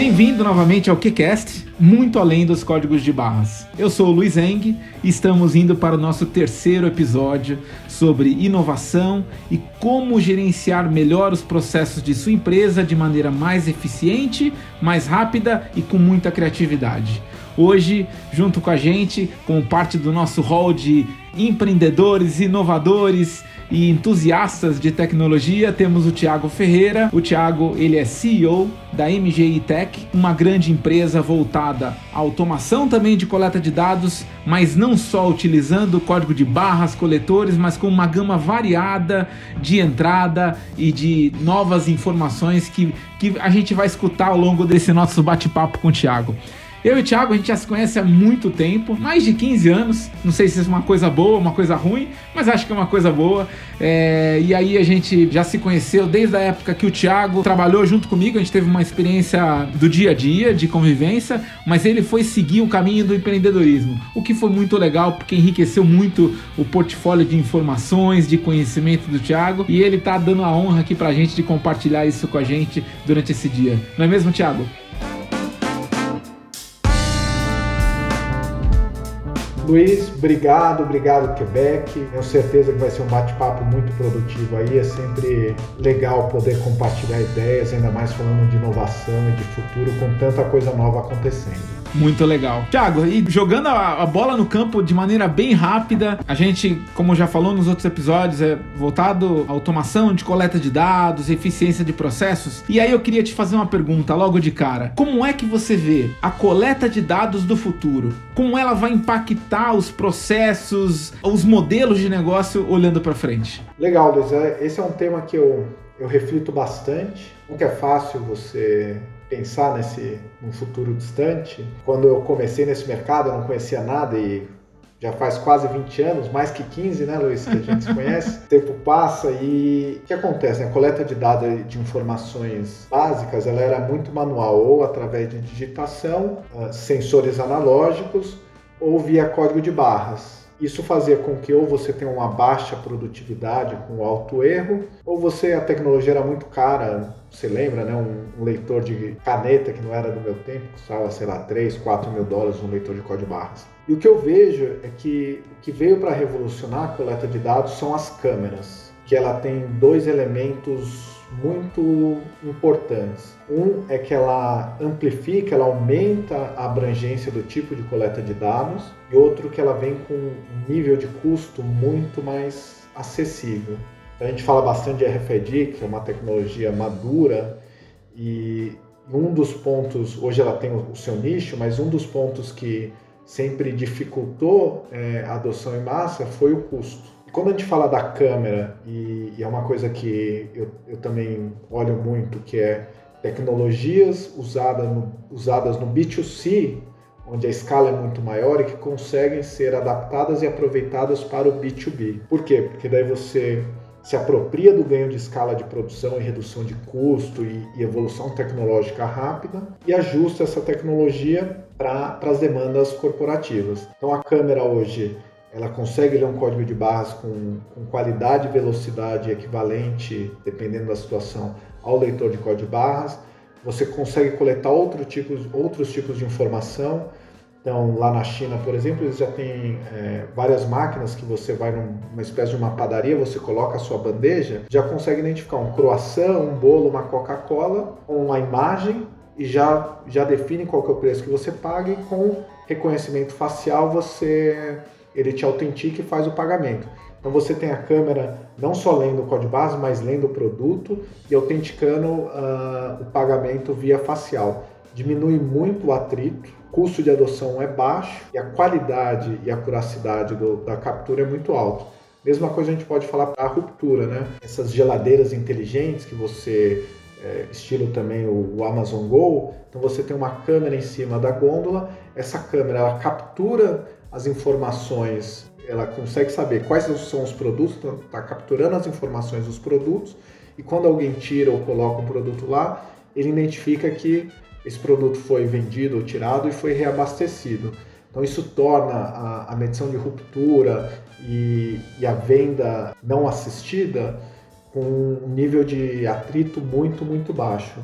Bem-vindo novamente ao KeCast, muito além dos códigos de barras. Eu sou o Luiz Eng e estamos indo para o nosso terceiro episódio sobre inovação e como gerenciar melhor os processos de sua empresa de maneira mais eficiente, mais rápida e com muita criatividade. Hoje, junto com a gente, como parte do nosso hall de empreendedores, inovadores e entusiastas de tecnologia, temos o Tiago Ferreira. O Tiago, ele é CEO da MGI Tech, uma grande empresa voltada à automação também de coleta de dados, mas não só utilizando código de barras, coletores, mas com uma gama variada de entrada e de novas informações que, que a gente vai escutar ao longo desse nosso bate-papo com o Tiago. Eu e o Thiago, a gente já se conhece há muito tempo, mais de 15 anos. Não sei se é uma coisa boa, uma coisa ruim, mas acho que é uma coisa boa. É, e aí a gente já se conheceu desde a época que o Thiago trabalhou junto comigo. A gente teve uma experiência do dia a dia, de convivência, mas ele foi seguir o caminho do empreendedorismo, o que foi muito legal porque enriqueceu muito o portfólio de informações, de conhecimento do Thiago. E ele tá dando a honra aqui pra gente de compartilhar isso com a gente durante esse dia. Não é mesmo, Thiago? Luiz, obrigado, obrigado Quebec. Tenho certeza que vai ser um bate-papo muito produtivo aí. É sempre legal poder compartilhar ideias, ainda mais falando de inovação e de futuro com tanta coisa nova acontecendo. Muito legal. Thiago, e jogando a, a, bola no campo de maneira bem rápida, a gente, como já falou nos outros episódios, é voltado à automação de coleta de dados, eficiência de processos. E aí eu queria te fazer uma pergunta logo de cara. Como é que você vê a coleta de dados do futuro? Como ela vai impactar os processos, os modelos de negócio olhando para frente? Legal, Luiz. É, esse é um tema que eu, eu reflito bastante. Nunca é fácil você pensar nesse num futuro distante. Quando eu comecei nesse mercado, eu não conhecia nada e já faz quase 20 anos, mais que 15, né, Luiz, que a gente se conhece. o tempo passa e o que acontece? Né? A coleta de dados de informações básicas, ela era muito manual, ou através de digitação, ah, sensores analógicos, ou via código de barras. Isso fazia com que ou você tenha uma baixa produtividade com alto erro, ou você a tecnologia era muito cara. Você lembra, né? Um, um leitor de caneta que não era do meu tempo, custava, sei lá, 3, 4 mil dólares um leitor de código barras. E o que eu vejo é que o que veio para revolucionar a coleta de dados são as câmeras, que ela tem dois elementos muito importantes. Um é que ela amplifica, ela aumenta a abrangência do tipo de coleta de dados, e outro que ela vem com um nível de custo muito mais acessível. A gente fala bastante de RFID, que é uma tecnologia madura, e um dos pontos, hoje ela tem o seu nicho, mas um dos pontos que sempre dificultou é, a adoção em massa foi o custo. Quando a gente fala da câmera, e, e é uma coisa que eu, eu, também olho muito, que é tecnologias usada no, usadas no B2C, onde a escala é muito maior e que conseguem ser adaptadas e aproveitadas para o B2B. Por quê? Porque daí você se apropria do ganho de escala de produção e redução de custo e, e evolução tecnológica rápida e ajusta essa tecnologia para as demandas corporativas. Então a câmera hoje ela consegue ler um código de barras com, com qualidade e velocidade equivalente, dependendo da situação, ao leitor de código de barras. Você consegue coletar outro tipos, outros tipos de informação. Então, lá na China, por exemplo, eles já têm é, várias máquinas que você vai numa espécie de uma padaria, você coloca a sua bandeja, já consegue identificar um croissant, um bolo, uma Coca-Cola, uma imagem e já, já define qual é o preço que você paga e com reconhecimento facial você ele te autentica e faz o pagamento. Então você tem a câmera não só lendo o código base, mas lendo o produto e autenticando uh, o pagamento via facial. Diminui muito o atrito, o custo de adoção é baixo e a qualidade e a curacidade do, da captura é muito alto. Mesma coisa a gente pode falar para a ruptura, né? Essas geladeiras inteligentes que você é, estilo também o, o, Amazon Go, então você tem uma câmera em cima da gôndola, essa câmera ela captura as informações, ela consegue saber quais são os produtos, está então capturando as informações dos produtos, e quando alguém tira ou coloca um produto lá, ele identifica que esse produto foi vendido ou tirado e foi reabastecido. Então isso torna a, a medição de ruptura e, e a venda não assistida com um nível de atrito muito, muito baixo.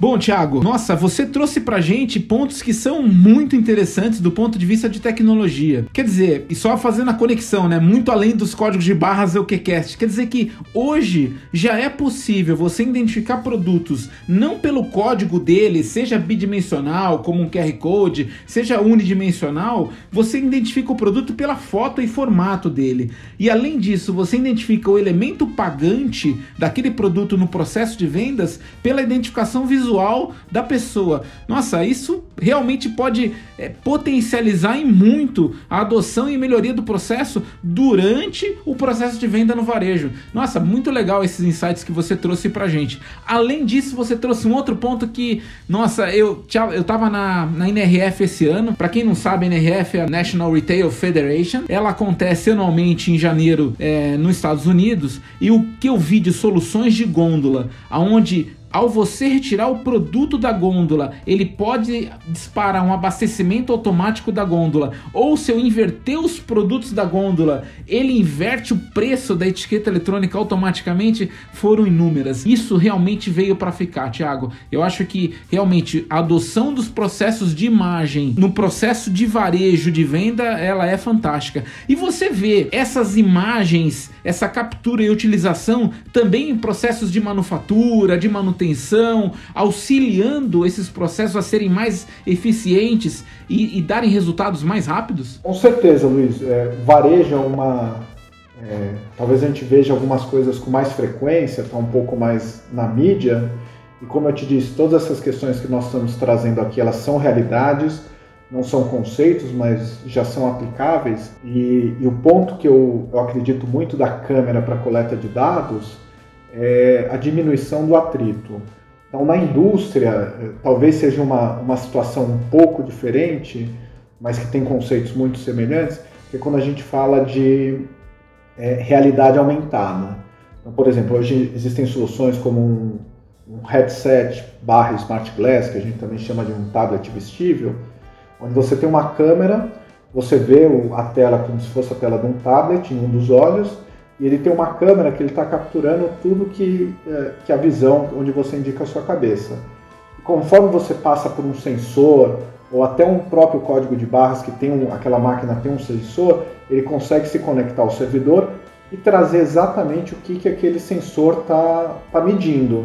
Bom, Thiago, nossa, você trouxe pra gente pontos que são muito interessantes do ponto de vista de tecnologia. Quer dizer, e só fazendo a conexão, né? Muito além dos códigos de barras EuQcast. Quer dizer que hoje já é possível você identificar produtos não pelo código dele, seja bidimensional, como um QR Code, seja unidimensional, você identifica o produto pela foto e formato dele. E além disso, você identifica o elemento pagante daquele produto no processo de vendas pela identificação visual visual da pessoa. Nossa, isso realmente pode é, potencializar em muito a adoção e melhoria do processo durante o processo de venda no varejo. Nossa, muito legal esses insights que você trouxe pra gente. Além disso, você trouxe um outro ponto que, nossa, eu, eu tava na, na NRF esse ano. Para quem não sabe, a NRF é a National Retail Federation. Ela acontece anualmente em janeiro é, nos Estados Unidos. E o que eu vi de soluções de gôndola, aonde ao você retirar o produto da gôndola, ele pode disparar um abastecimento automático da gôndola. Ou se eu inverter os produtos da gôndola, ele inverte o preço da etiqueta eletrônica automaticamente. Foram inúmeras. Isso realmente veio para ficar, Thiago. Eu acho que realmente a adoção dos processos de imagem no processo de varejo de venda, ela é fantástica. E você vê essas imagens, essa captura e utilização também em processos de manufatura, de manutenção manutenção, auxiliando esses processos a serem mais eficientes e, e darem resultados mais rápidos? Com certeza, Luiz. É, varejo é uma. É, talvez a gente veja algumas coisas com mais frequência, está um pouco mais na mídia. E como eu te disse, todas essas questões que nós estamos trazendo aqui, elas são realidades, não são conceitos, mas já são aplicáveis. E, e o ponto que eu, eu acredito muito da câmera para coleta de dados é a diminuição do atrito. Então, na indústria, é, talvez seja uma, uma situação um pouco diferente, mas que tem conceitos muito semelhantes, que é quando a gente fala de é, realidade aumentada. Então, por exemplo, hoje existem soluções como um, um headset barra smart glass, que a gente também chama de um tablet vestível, onde você tem uma câmera, você vê a tela como se fosse a tela de um tablet em um dos olhos, e ele tem uma câmera que ele está capturando tudo que, é, que a visão, onde você indica a sua cabeça. E conforme você passa por um sensor, ou até um próprio código de barras que tem um, aquela máquina tem um sensor, ele consegue se conectar ao servidor e trazer exatamente o que, que aquele sensor está tá medindo.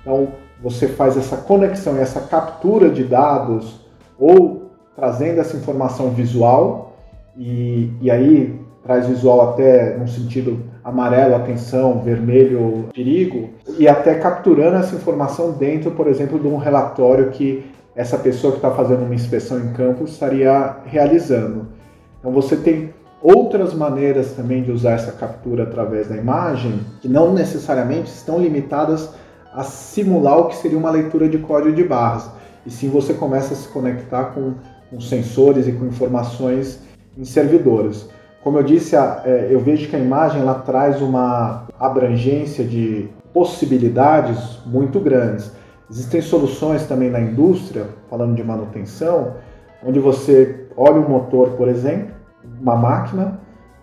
Então, você faz essa conexão e essa captura de dados, ou trazendo essa informação visual, e, e aí traz visual até no sentido amarelo, atenção, vermelho, perigo, e até capturando essa informação dentro, por exemplo, de um relatório que essa pessoa que está fazendo uma inspeção em campo estaria realizando. Então você tem outras maneiras também de usar essa captura através da imagem, que não necessariamente estão limitadas a simular o que seria uma leitura de código de barras, e sim você começa a se conectar com, com sensores e com informações em servidores. Como eu disse, é, eu vejo que a imagem ela traz uma abrangência de possibilidades muito grandes. Existem soluções também na indústria, falando de manutenção, onde você olha o motor, por exemplo, uma máquina,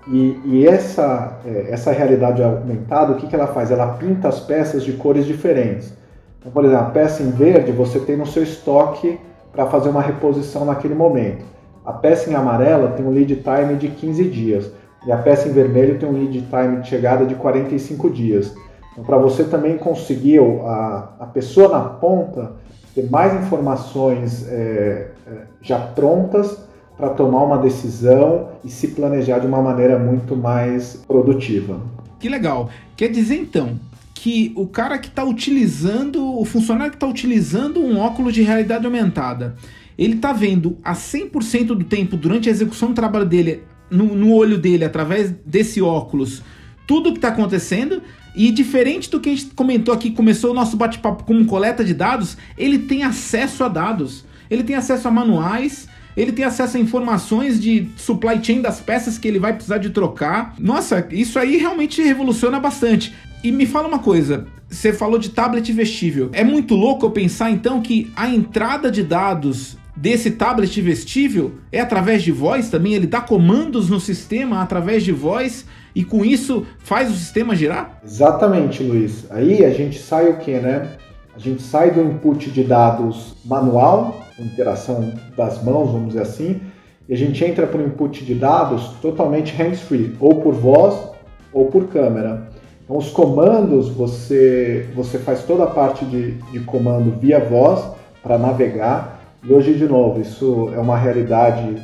e, e essa, é, essa realidade aumentada, o que, que ela faz? Ela pinta as peças de cores diferentes. Então, por exemplo, a peça em verde você tem no seu estoque para fazer uma reposição naquele momento. A peça em amarela tem um lead time de 15 dias e a peça em vermelho tem um lead time de chegada de 45 dias. Então, para você também conseguir a, a pessoa na ponta ter mais informações é, é já prontas para tomar uma decisão e se planejar de uma maneira muito mais produtiva. Que legal. Quer dizer então que o cara que está utilizando, o funcionário que está utilizando um óculos de realidade aumentada, ele tá vendo a 100% do tempo durante a execução do trabalho dele, no, no olho dele, através desse óculos, tudo o que está acontecendo. E diferente do que a gente comentou aqui, começou o nosso bate-papo como coleta de dados, ele tem acesso a dados, ele tem acesso a manuais, ele tem acesso a informações de supply chain das peças que ele vai precisar de trocar. Nossa, isso aí realmente revoluciona bastante. E me fala uma coisa, você falou de tablet vestível. É muito louco eu pensar então que a entrada de dados desse tablet vestível é através de voz também? Ele dá comandos no sistema através de voz e com isso faz o sistema girar? Exatamente, Luiz. Aí a gente sai o que, né? A gente sai do input de dados manual, interação das mãos, vamos dizer assim, e a gente entra para o input de dados totalmente hands-free, ou por voz ou por câmera. Então, os comandos, você, você faz toda a parte de, de comando via voz para navegar. E hoje, de novo, isso é uma realidade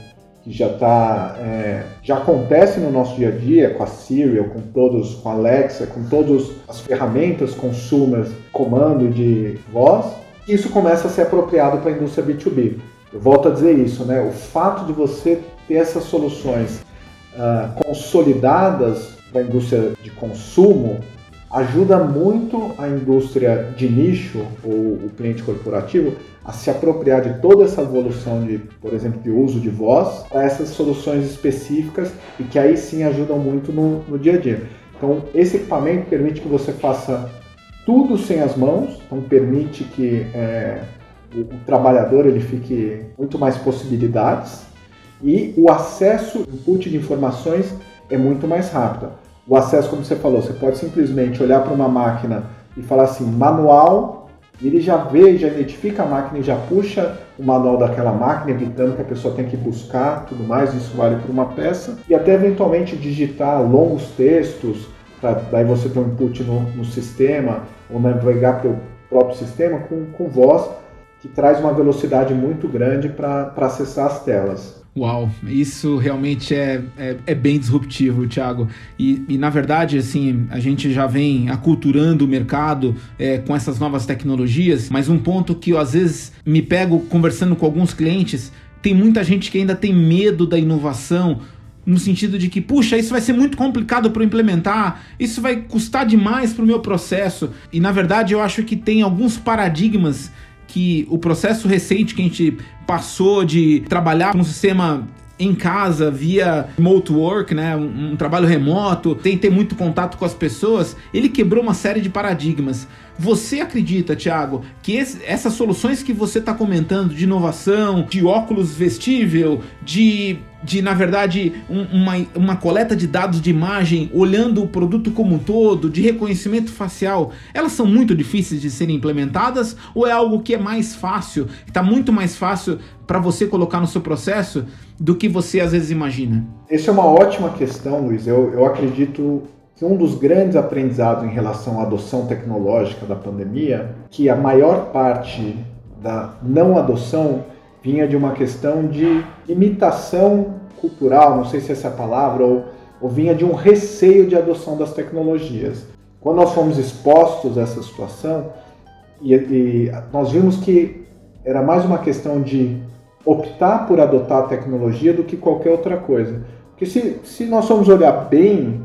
que já tá, é, já acontece no nosso dia a dia com a Siri, com todos, com a Alexa, com todas as ferramentas consumers, comando de voz. Isso começa a ser apropriado para a indústria B2B. Eu volto a dizer isso, né? O fato de você ter essas soluções uh, consolidadas para a indústria de consumo ajuda muito a indústria de nicho ou o cliente corporativo a se apropriar de toda essa evolução de, por exemplo, de uso de voz para essas soluções específicas e que aí sim ajudam muito no, no dia a dia. Então, esse equipamento permite que você faça tudo sem as mãos, então permite que é, o, o, trabalhador ele fique muito mais possibilidades e o acesso, input de informações é muito mais rápido. O acesso, como você falou, você pode simplesmente olhar para uma máquina e falar assim, manual, e ele já vê, já identifica a máquina e já puxa o manual daquela máquina, evitando que a pessoa tenha que buscar tudo mais, isso vale para uma peça, e até eventualmente digitar longos textos, para daí você ter um input no, no sistema, ou navegar pelo próprio sistema com, com voz, que traz uma velocidade muito grande para acessar as telas. Uau, isso realmente é, é, é, bem disruptivo, Thiago. E, e, na verdade, assim, a gente já vem aculturando o mercado é, com essas novas tecnologias, mas um ponto que eu às vezes me pego conversando com alguns clientes, tem muita gente que ainda tem medo da inovação, no sentido de que, puxa, isso vai ser muito complicado para implementar, isso vai custar demais para o meu processo. E na verdade, eu acho que tem alguns paradigmas que o processo recente que a gente passou de trabalhar com um sistema em casa via remote work, né, um, um, trabalho remoto, tem ter muito contato com as pessoas, ele quebrou uma série de paradigmas. Você acredita, Thiago, que esse, essas soluções que você está comentando de inovação, de óculos vestível, de de, na verdade, um, uma, uma coleta de dados de imagem, olhando o produto como um todo, de reconhecimento facial, elas são muito difíceis de serem implementadas ou é algo que é mais fácil, está muito mais fácil para você colocar no seu processo do que você às vezes imagina? Essa é uma ótima questão, Luiz. Eu, eu acredito que um dos grandes aprendizados em relação à adoção tecnológica da pandemia, que a maior parte da não adoção vinha de uma questão de imitação cultural, não sei se essa é a palavra, ou, ou vinha de um receio de adoção das tecnologias. Quando nós fomos expostos a essa situação, e, e nós vimos que era mais uma questão de optar por adotar a tecnologia do que qualquer outra coisa. Porque se, se nós formos olhar bem,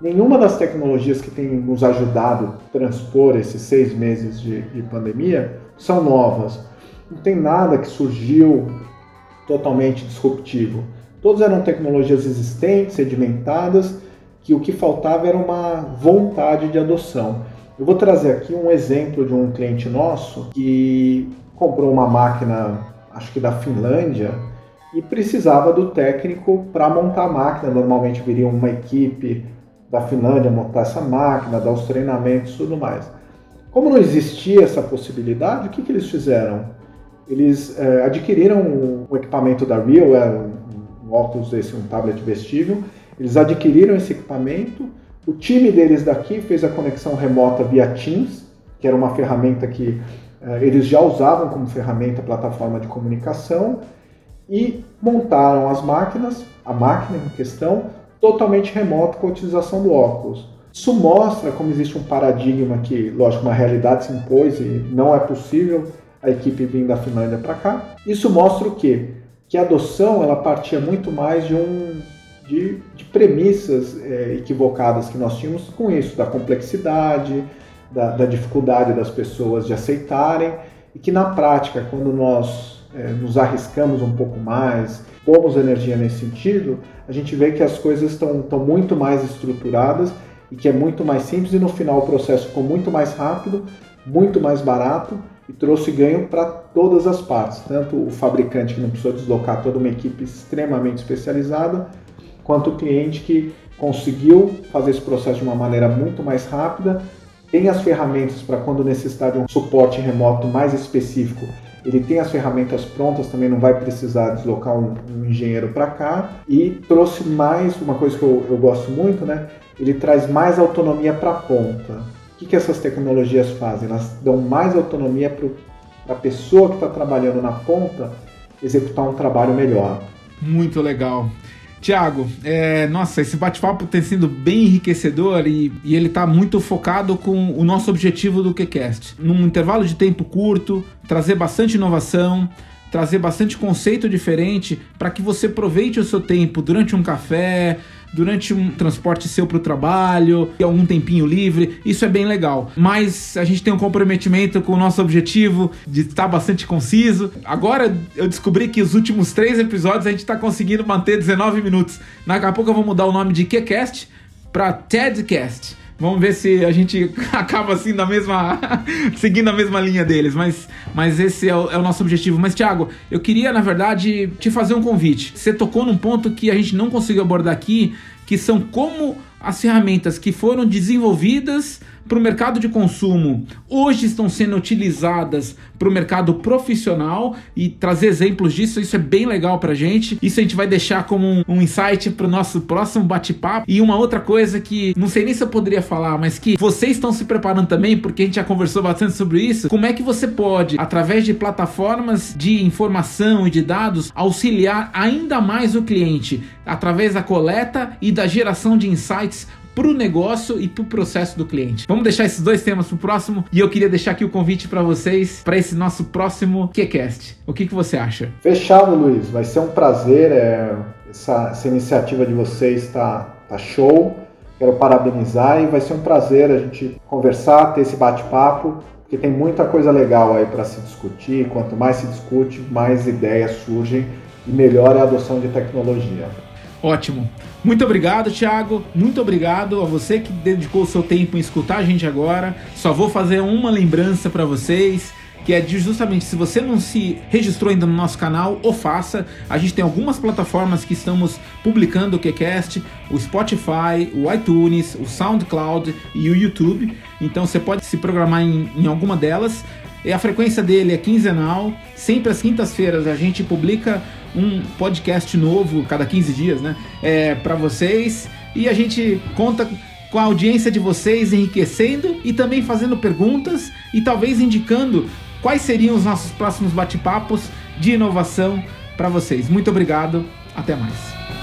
nenhuma das tecnologias que tem nos ajudado a transpor esses seis meses de, de pandemia são novas não tem nada que surgiu totalmente disruptivo. Todas eram tecnologias existentes, sedimentadas, que o que faltava era uma vontade de adoção. Eu vou trazer aqui um exemplo de um cliente nosso que comprou uma máquina, acho que da Finlândia, e precisava do técnico para montar a máquina. Normalmente viria uma equipe da Finlândia montar essa máquina, dar os treinamentos e tudo mais. Como não existia essa possibilidade, o que, que eles fizeram? eles é, adquiriram um, equipamento da Real, é um, um óculos desse, um tablet vestível. Eles adquiriram esse equipamento. O time deles daqui fez a conexão remota via Teams, que era uma ferramenta que eles já usavam como ferramenta plataforma de comunicação e montaram as máquinas, a máquina em questão, totalmente remota com a utilização do óculos. Isso mostra como existe um paradigma que, lógico, uma realidade se impôs e não é possível a equipe vindo da Finlândia para cá. Isso mostra o quê? Que a adoção ela partia muito mais de um de, de premissas é, equivocadas que nós tínhamos com isso, da complexidade, da, da, dificuldade das pessoas de aceitarem, e que na prática, quando nós é, nos arriscamos um pouco mais, pomos energia nesse sentido, a gente vê que as coisas estão muito mais estruturadas e que é muito mais simples, e no final o processo ficou muito mais rápido, muito mais barato e trouxe ganho para todas as partes, tanto o fabricante que não precisou deslocar toda uma equipe extremamente especializada, quanto o cliente que conseguiu fazer esse processo de uma maneira muito mais rápida, tem as ferramentas para quando necessitar de um suporte remoto mais específico, ele tem as ferramentas prontas, também não vai precisar deslocar um, um engenheiro para cá e trouxe mais uma coisa que eu, eu gosto muito, né? Ele traz mais autonomia para a ponta. O que, que essas tecnologias fazem? Elas dão mais autonomia para a pessoa que está trabalhando na ponta executar um trabalho melhor. Muito legal. Tiago, é, nossa, esse bate-papo tem sido bem enriquecedor e, e ele está muito focado com o nosso objetivo do QCast. Num intervalo de tempo curto, trazer bastante inovação, trazer bastante conceito diferente para que você aproveite o seu tempo durante um café, durante um transporte seu para o trabalho, algum tempinho livre, isso é bem legal. Mas a gente tem um comprometimento com o nosso objetivo de estar bastante conciso. Agora eu descobri que os últimos três episódios a gente está conseguindo manter 19 minutos. Daqui a pouco eu vou mudar o nome de QCast para TEDcast. Vamos ver se a gente acaba assim na mesma. seguindo a mesma linha deles. Mas, mas esse é o, é o, nosso objetivo. Mas, Thiago, eu queria, na verdade, te fazer um convite. Você tocou num ponto que a gente não conseguiu abordar aqui, que são como as ferramentas que foram desenvolvidas para o mercado de consumo hoje estão sendo utilizadas para o mercado profissional e trazer exemplos disso, isso é bem legal para gente. Isso a gente vai deixar como um, um insight para o nosso próximo bate-papo. E uma outra coisa que não sei nem se eu poderia falar, mas que vocês estão se preparando também, porque a gente já conversou bastante sobre isso. Como é que você pode, através de plataformas de informação e de dados, auxiliar ainda mais o cliente através da coleta e da geração de insights para o negócio e para o processo do cliente. Vamos deixar esses dois temas para o próximo e eu queria deixar aqui o convite para vocês para esse nosso próximo QCast. O que, que você acha? Fechado, Luiz. Vai ser um prazer. É, essa, essa, iniciativa de vocês está tá show. Quero parabenizar e vai ser um prazer a gente conversar, ter esse bate-papo, porque tem muita coisa legal aí para se discutir. Quanto mais se discute, mais ideias surgem e melhor é a adoção de tecnologia. Ótimo. Muito obrigado, Thiago. Muito obrigado a você que dedicou o seu tempo em escutar a gente agora. Só vou fazer uma lembrança para vocês que é justamente se você não se registrou ainda no nosso canal, o faça. A gente tem algumas plataformas que estamos publicando o QCast, o Spotify, o iTunes, o SoundCloud e o YouTube. Então você pode se programar em, em alguma delas. E a frequência dele é quinzenal. Sempre às quintas-feiras a gente publica um podcast novo cada 15 dias, né? É, para vocês. E a gente conta com a audiência de vocês enriquecendo e também fazendo perguntas e talvez indicando quais seriam os nossos próximos bate-papos de inovação para vocês. Muito obrigado, até mais.